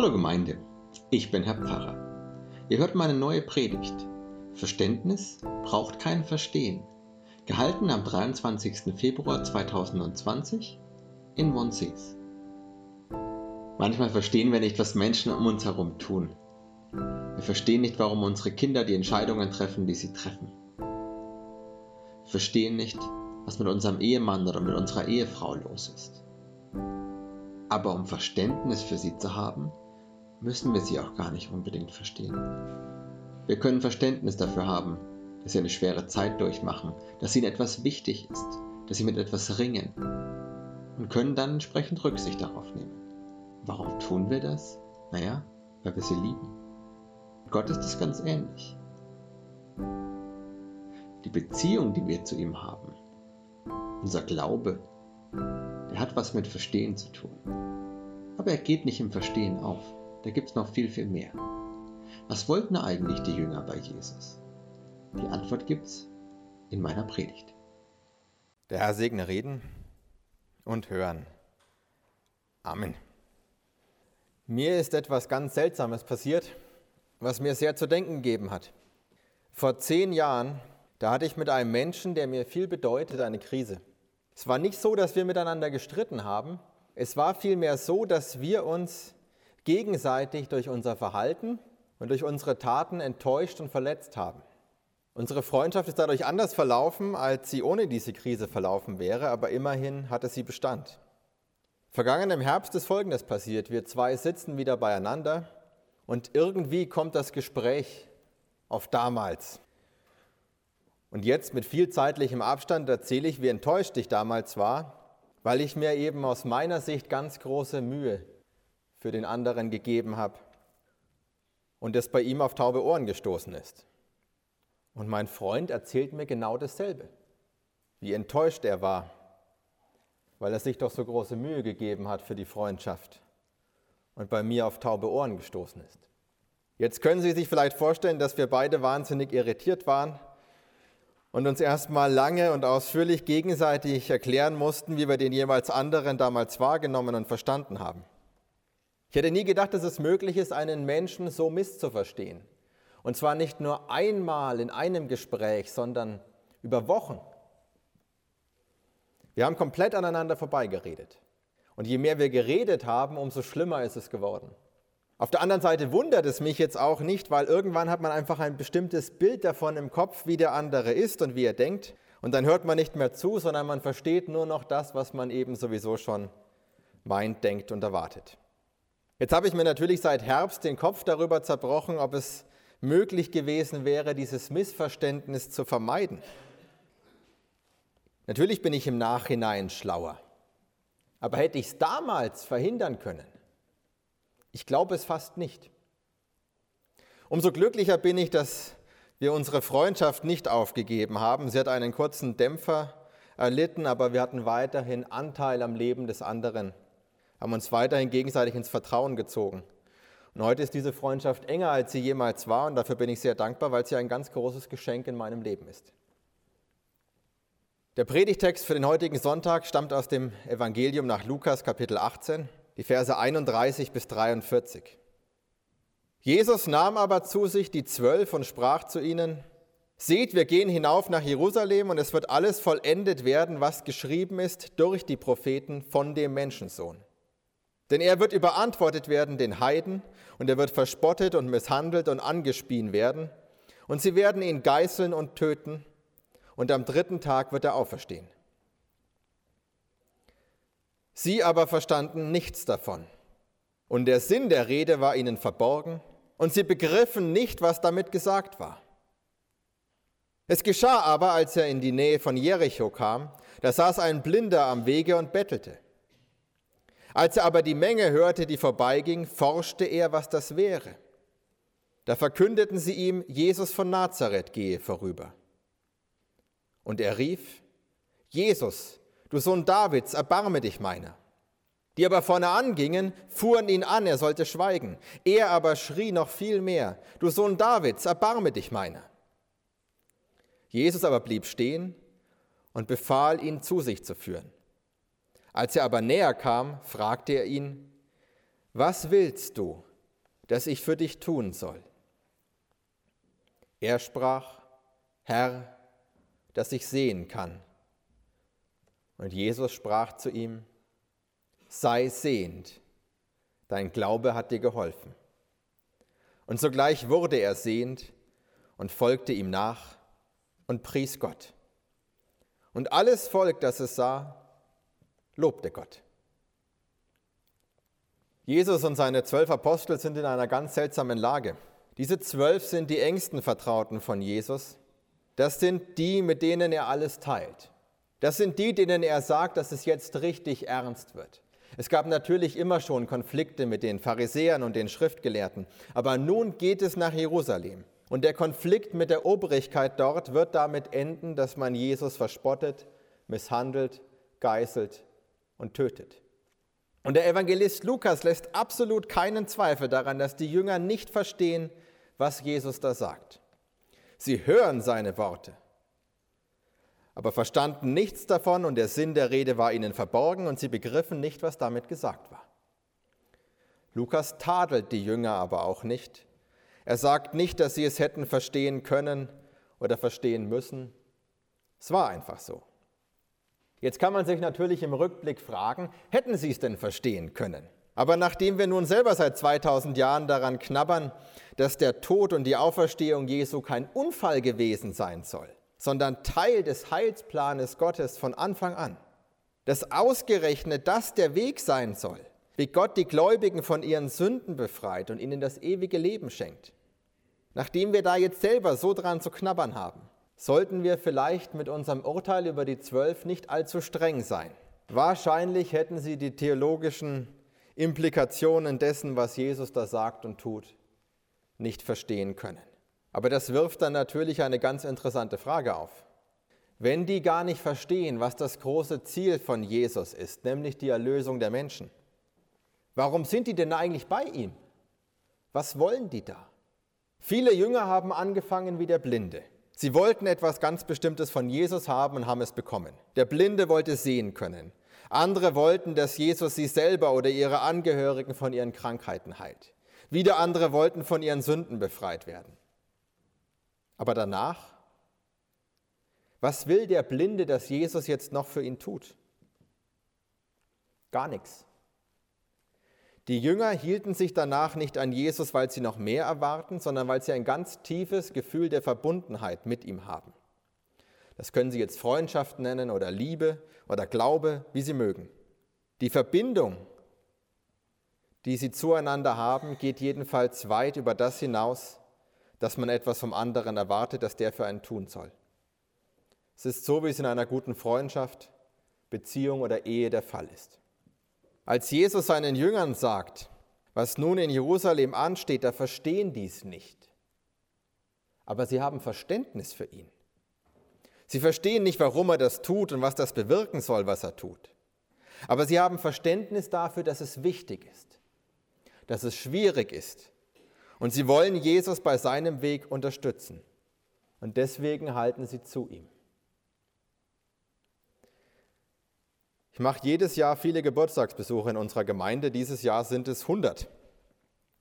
Hallo Gemeinde, ich bin Herr Pfarrer. Ihr hört meine neue Predigt. Verständnis braucht kein Verstehen. Gehalten am 23. Februar 2020 in Monsees. Manchmal verstehen wir nicht, was Menschen um uns herum tun. Wir verstehen nicht, warum unsere Kinder die Entscheidungen treffen, die sie treffen. Wir verstehen nicht, was mit unserem Ehemann oder mit unserer Ehefrau los ist. Aber um Verständnis für sie zu haben, müssen wir sie auch gar nicht unbedingt verstehen. Wir können Verständnis dafür haben, dass sie eine schwere Zeit durchmachen, dass ihnen etwas wichtig ist, dass sie mit etwas ringen und können dann entsprechend Rücksicht darauf nehmen. Warum tun wir das? Naja, weil wir sie lieben. Gott ist es ganz ähnlich. Die Beziehung, die wir zu ihm haben, unser Glaube, der hat was mit Verstehen zu tun. Aber er geht nicht im Verstehen auf. Da gibt es noch viel, viel mehr. Was wollten eigentlich die Jünger bei Jesus? Die Antwort gibt's in meiner Predigt. Der Herr segne reden und hören. Amen. Mir ist etwas ganz Seltsames passiert, was mir sehr zu denken gegeben hat. Vor zehn Jahren, da hatte ich mit einem Menschen, der mir viel bedeutet, eine Krise. Es war nicht so, dass wir miteinander gestritten haben. Es war vielmehr so, dass wir uns gegenseitig durch unser Verhalten und durch unsere Taten enttäuscht und verletzt haben. Unsere Freundschaft ist dadurch anders verlaufen, als sie ohne diese Krise verlaufen wäre, aber immerhin hatte sie Bestand. Vergangen im Herbst ist Folgendes passiert. Wir zwei sitzen wieder beieinander und irgendwie kommt das Gespräch auf damals. Und jetzt mit viel zeitlichem Abstand erzähle ich, wie enttäuscht ich damals war, weil ich mir eben aus meiner Sicht ganz große Mühe für den anderen gegeben habe und es bei ihm auf taube Ohren gestoßen ist. Und mein Freund erzählt mir genau dasselbe, wie enttäuscht er war, weil er sich doch so große Mühe gegeben hat für die Freundschaft und bei mir auf taube Ohren gestoßen ist. Jetzt können Sie sich vielleicht vorstellen, dass wir beide wahnsinnig irritiert waren und uns erstmal lange und ausführlich gegenseitig erklären mussten, wie wir den jeweils anderen damals wahrgenommen und verstanden haben. Ich hätte nie gedacht, dass es möglich ist, einen Menschen so misszuverstehen. Und zwar nicht nur einmal in einem Gespräch, sondern über Wochen. Wir haben komplett aneinander vorbeigeredet. Und je mehr wir geredet haben, umso schlimmer ist es geworden. Auf der anderen Seite wundert es mich jetzt auch nicht, weil irgendwann hat man einfach ein bestimmtes Bild davon im Kopf, wie der andere ist und wie er denkt. Und dann hört man nicht mehr zu, sondern man versteht nur noch das, was man eben sowieso schon meint, denkt und erwartet. Jetzt habe ich mir natürlich seit Herbst den Kopf darüber zerbrochen, ob es möglich gewesen wäre, dieses Missverständnis zu vermeiden. Natürlich bin ich im Nachhinein schlauer. Aber hätte ich es damals verhindern können? Ich glaube es fast nicht. Umso glücklicher bin ich, dass wir unsere Freundschaft nicht aufgegeben haben. Sie hat einen kurzen Dämpfer erlitten, aber wir hatten weiterhin Anteil am Leben des anderen, haben uns weiterhin gegenseitig ins Vertrauen gezogen. Und heute ist diese Freundschaft enger, als sie jemals war und dafür bin ich sehr dankbar, weil sie ein ganz großes Geschenk in meinem Leben ist. Der Predigtext für den heutigen Sonntag stammt aus dem Evangelium nach Lukas Kapitel 18, die Verse 31 bis 43. Jesus nahm aber zu sich die Zwölf und sprach zu ihnen, Seht, wir gehen hinauf nach Jerusalem und es wird alles vollendet werden, was geschrieben ist durch die Propheten von dem Menschensohn. Denn er wird überantwortet werden den Heiden und er wird verspottet und misshandelt und angespien werden und sie werden ihn geißeln und töten und am dritten Tag wird er auferstehen. Sie aber verstanden nichts davon. Und der Sinn der Rede war ihnen verborgen, und sie begriffen nicht, was damit gesagt war. Es geschah aber, als er in die Nähe von Jericho kam, da saß ein Blinder am Wege und bettelte. Als er aber die Menge hörte, die vorbeiging, forschte er, was das wäre. Da verkündeten sie ihm, Jesus von Nazareth gehe vorüber. Und er rief, Jesus, du Sohn Davids, erbarme dich meiner. Die aber vorne angingen, fuhren ihn an, er sollte schweigen. Er aber schrie noch viel mehr, du Sohn Davids, erbarme dich meiner. Jesus aber blieb stehen und befahl, ihn zu sich zu führen. Als er aber näher kam, fragte er ihn, was willst du, das ich für dich tun soll? Er sprach, Herr, dass ich sehen kann. Und Jesus sprach zu ihm, sei sehend, dein Glaube hat dir geholfen. Und sogleich wurde er sehend und folgte ihm nach und pries Gott. Und alles Volk, das es sah, lobte Gott. Jesus und seine zwölf Apostel sind in einer ganz seltsamen Lage. Diese zwölf sind die engsten Vertrauten von Jesus. Das sind die, mit denen er alles teilt. Das sind die, denen er sagt, dass es jetzt richtig ernst wird. Es gab natürlich immer schon Konflikte mit den Pharisäern und den Schriftgelehrten, aber nun geht es nach Jerusalem. Und der Konflikt mit der Obrigkeit dort wird damit enden, dass man Jesus verspottet, misshandelt, geißelt und tötet. Und der Evangelist Lukas lässt absolut keinen Zweifel daran, dass die Jünger nicht verstehen, was Jesus da sagt. Sie hören seine Worte, aber verstanden nichts davon und der Sinn der Rede war ihnen verborgen und sie begriffen nicht, was damit gesagt war. Lukas tadelt die Jünger aber auch nicht. Er sagt nicht, dass sie es hätten verstehen können oder verstehen müssen. Es war einfach so. Jetzt kann man sich natürlich im Rückblick fragen, hätten sie es denn verstehen können? Aber nachdem wir nun selber seit 2000 Jahren daran knabbern, dass der Tod und die Auferstehung Jesu kein Unfall gewesen sein soll, sondern Teil des Heilsplanes Gottes von Anfang an, dass ausgerechnet das der Weg sein soll, wie Gott die Gläubigen von ihren Sünden befreit und ihnen das ewige Leben schenkt. Nachdem wir da jetzt selber so dran zu knabbern haben, sollten wir vielleicht mit unserem Urteil über die Zwölf nicht allzu streng sein. Wahrscheinlich hätten sie die theologischen Implikationen dessen, was Jesus da sagt und tut, nicht verstehen können. Aber das wirft dann natürlich eine ganz interessante Frage auf. Wenn die gar nicht verstehen, was das große Ziel von Jesus ist, nämlich die Erlösung der Menschen, warum sind die denn eigentlich bei ihm? Was wollen die da? Viele Jünger haben angefangen wie der Blinde. Sie wollten etwas ganz Bestimmtes von Jesus haben und haben es bekommen. Der Blinde wollte sehen können. Andere wollten, dass Jesus sie selber oder ihre Angehörigen von ihren Krankheiten heilt. Wieder andere wollten von ihren Sünden befreit werden. Aber danach, was will der Blinde, dass Jesus jetzt noch für ihn tut? Gar nichts. Die Jünger hielten sich danach nicht an Jesus, weil sie noch mehr erwarten, sondern weil sie ein ganz tiefes Gefühl der Verbundenheit mit ihm haben. Das können Sie jetzt Freundschaft nennen oder Liebe oder Glaube, wie Sie mögen. Die Verbindung, die sie zueinander haben, geht jedenfalls weit über das hinaus, dass man etwas vom anderen erwartet, das der für einen tun soll. Es ist so, wie es in einer guten Freundschaft, Beziehung oder Ehe der Fall ist. Als Jesus seinen Jüngern sagt, was nun in Jerusalem ansteht, da verstehen dies nicht. Aber sie haben Verständnis für ihn. Sie verstehen nicht, warum er das tut und was das bewirken soll, was er tut. Aber sie haben Verständnis dafür, dass es wichtig ist, dass es schwierig ist. Und sie wollen Jesus bei seinem Weg unterstützen. Und deswegen halten sie zu ihm. Mache jedes Jahr viele Geburtstagsbesuche in unserer Gemeinde. Dieses Jahr sind es 100.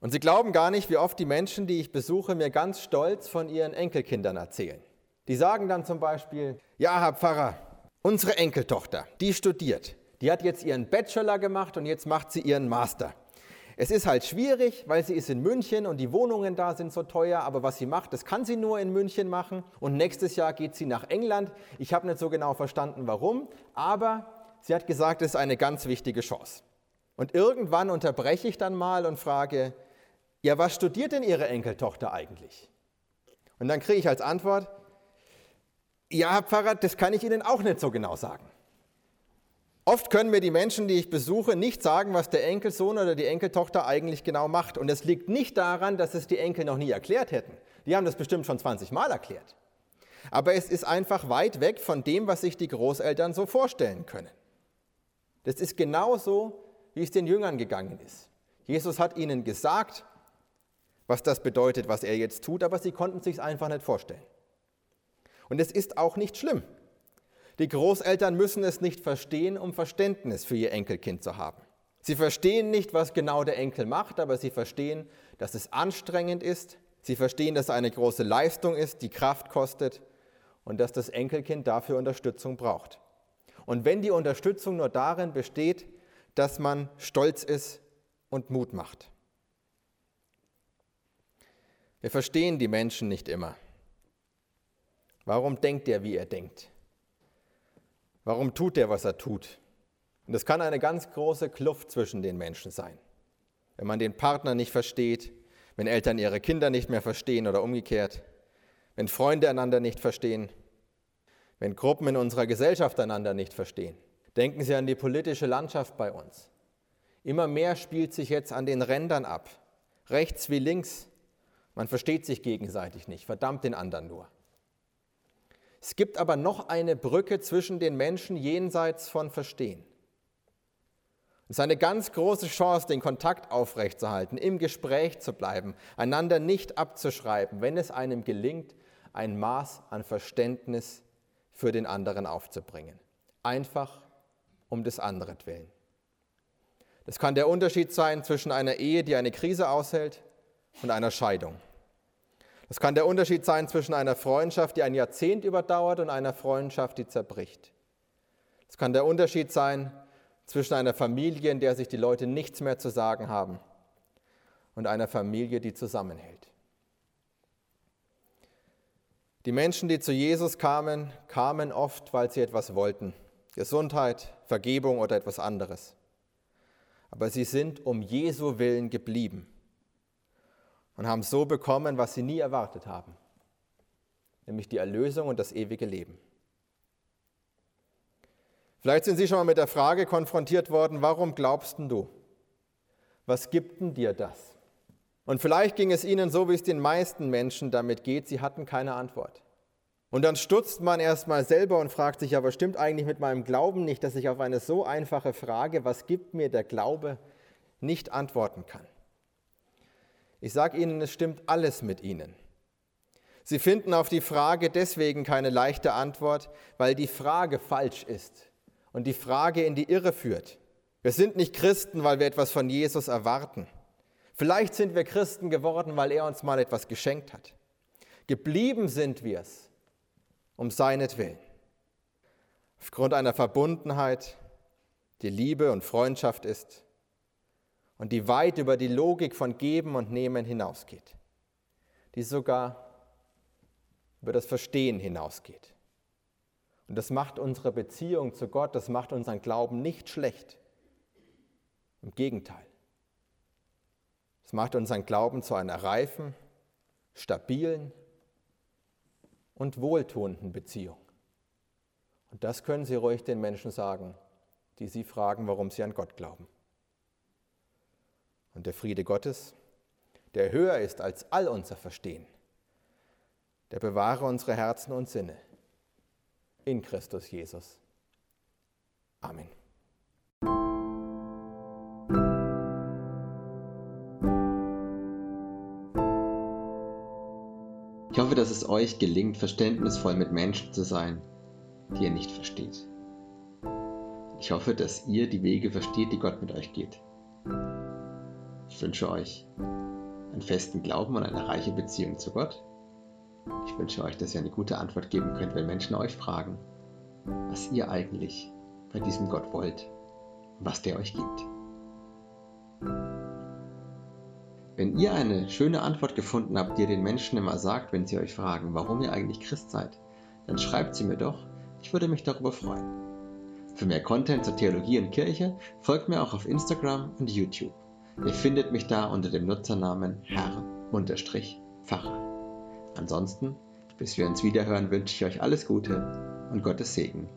Und Sie glauben gar nicht, wie oft die Menschen, die ich besuche, mir ganz stolz von ihren Enkelkindern erzählen. Die sagen dann zum Beispiel, ja, Herr Pfarrer, unsere Enkeltochter, die studiert. Die hat jetzt ihren Bachelor gemacht und jetzt macht sie ihren Master. Es ist halt schwierig, weil sie ist in München und die Wohnungen da sind so teuer, aber was sie macht, das kann sie nur in München machen. Und nächstes Jahr geht sie nach England. Ich habe nicht so genau verstanden, warum, aber Sie hat gesagt, es ist eine ganz wichtige Chance. Und irgendwann unterbreche ich dann mal und frage, ja, was studiert denn Ihre Enkeltochter eigentlich? Und dann kriege ich als Antwort, ja, Herr Pfarrer, das kann ich Ihnen auch nicht so genau sagen. Oft können mir die Menschen, die ich besuche, nicht sagen, was der Enkelsohn oder die Enkeltochter eigentlich genau macht. Und es liegt nicht daran, dass es die Enkel noch nie erklärt hätten. Die haben das bestimmt schon 20 Mal erklärt. Aber es ist einfach weit weg von dem, was sich die Großeltern so vorstellen können. Das ist genauso, wie es den Jüngern gegangen ist. Jesus hat ihnen gesagt, was das bedeutet, was er jetzt tut, aber sie konnten sich einfach nicht vorstellen. Und es ist auch nicht schlimm. Die Großeltern müssen es nicht verstehen, um Verständnis für ihr Enkelkind zu haben. Sie verstehen nicht, was genau der Enkel macht, aber sie verstehen, dass es anstrengend ist. Sie verstehen, dass es eine große Leistung ist, die Kraft kostet und dass das Enkelkind dafür Unterstützung braucht. Und wenn die Unterstützung nur darin besteht, dass man stolz ist und Mut macht. Wir verstehen die Menschen nicht immer. Warum denkt er, wie er denkt? Warum tut er, was er tut? Und es kann eine ganz große Kluft zwischen den Menschen sein. Wenn man den Partner nicht versteht, wenn Eltern ihre Kinder nicht mehr verstehen oder umgekehrt, wenn Freunde einander nicht verstehen, wenn Gruppen in unserer Gesellschaft einander nicht verstehen. Denken Sie an die politische Landschaft bei uns. Immer mehr spielt sich jetzt an den Rändern ab, rechts wie links. Man versteht sich gegenseitig nicht, verdammt den anderen nur. Es gibt aber noch eine Brücke zwischen den Menschen jenseits von Verstehen. Es ist eine ganz große Chance, den Kontakt aufrechtzuerhalten, im Gespräch zu bleiben, einander nicht abzuschreiben, wenn es einem gelingt, ein Maß an Verständnis für den anderen aufzubringen. Einfach um des anderen willen. Das kann der Unterschied sein zwischen einer Ehe, die eine Krise aushält, und einer Scheidung. Das kann der Unterschied sein zwischen einer Freundschaft, die ein Jahrzehnt überdauert, und einer Freundschaft, die zerbricht. Es kann der Unterschied sein zwischen einer Familie, in der sich die Leute nichts mehr zu sagen haben, und einer Familie, die zusammenhält. Die Menschen, die zu Jesus kamen, kamen oft, weil sie etwas wollten. Gesundheit, Vergebung oder etwas anderes. Aber sie sind um Jesu willen geblieben und haben so bekommen, was sie nie erwartet haben, nämlich die Erlösung und das ewige Leben. Vielleicht sind Sie schon mal mit der Frage konfrontiert worden, warum glaubst du? Was gibt denn dir das? Und vielleicht ging es Ihnen so, wie es den meisten Menschen damit geht, sie hatten keine Antwort. Und dann stutzt man erstmal selber und fragt sich, aber stimmt eigentlich mit meinem Glauben nicht, dass ich auf eine so einfache Frage, was gibt mir der Glaube, nicht antworten kann. Ich sage Ihnen, es stimmt alles mit Ihnen. Sie finden auf die Frage deswegen keine leichte Antwort, weil die Frage falsch ist und die Frage in die Irre führt. Wir sind nicht Christen, weil wir etwas von Jesus erwarten. Vielleicht sind wir Christen geworden, weil er uns mal etwas geschenkt hat. Geblieben sind wir es um seinetwillen. Aufgrund einer Verbundenheit, die Liebe und Freundschaft ist und die weit über die Logik von Geben und Nehmen hinausgeht, die sogar über das Verstehen hinausgeht. Und das macht unsere Beziehung zu Gott, das macht unseren Glauben nicht schlecht. Im Gegenteil. Es macht unseren Glauben zu einer reifen, stabilen und wohltuenden Beziehung. Und das können Sie ruhig den Menschen sagen, die Sie fragen, warum sie an Gott glauben. Und der Friede Gottes, der höher ist als all unser Verstehen, der bewahre unsere Herzen und Sinne in Christus Jesus. Amen. Ich hoffe, dass es euch gelingt, verständnisvoll mit Menschen zu sein, die ihr nicht versteht. Ich hoffe, dass ihr die Wege versteht, die Gott mit euch geht. Ich wünsche euch einen festen Glauben und eine reiche Beziehung zu Gott. Ich wünsche euch, dass ihr eine gute Antwort geben könnt, wenn Menschen euch fragen, was ihr eigentlich bei diesem Gott wollt und was der euch gibt. Wenn ihr eine schöne Antwort gefunden habt, die ihr den Menschen immer sagt, wenn sie euch fragen, warum ihr eigentlich Christ seid, dann schreibt sie mir doch. Ich würde mich darüber freuen. Für mehr Content zur Theologie und Kirche folgt mir auch auf Instagram und YouTube. Ihr findet mich da unter dem Nutzernamen Herr-Pfarrer. Ansonsten, bis wir uns wiederhören, wünsche ich euch alles Gute und Gottes Segen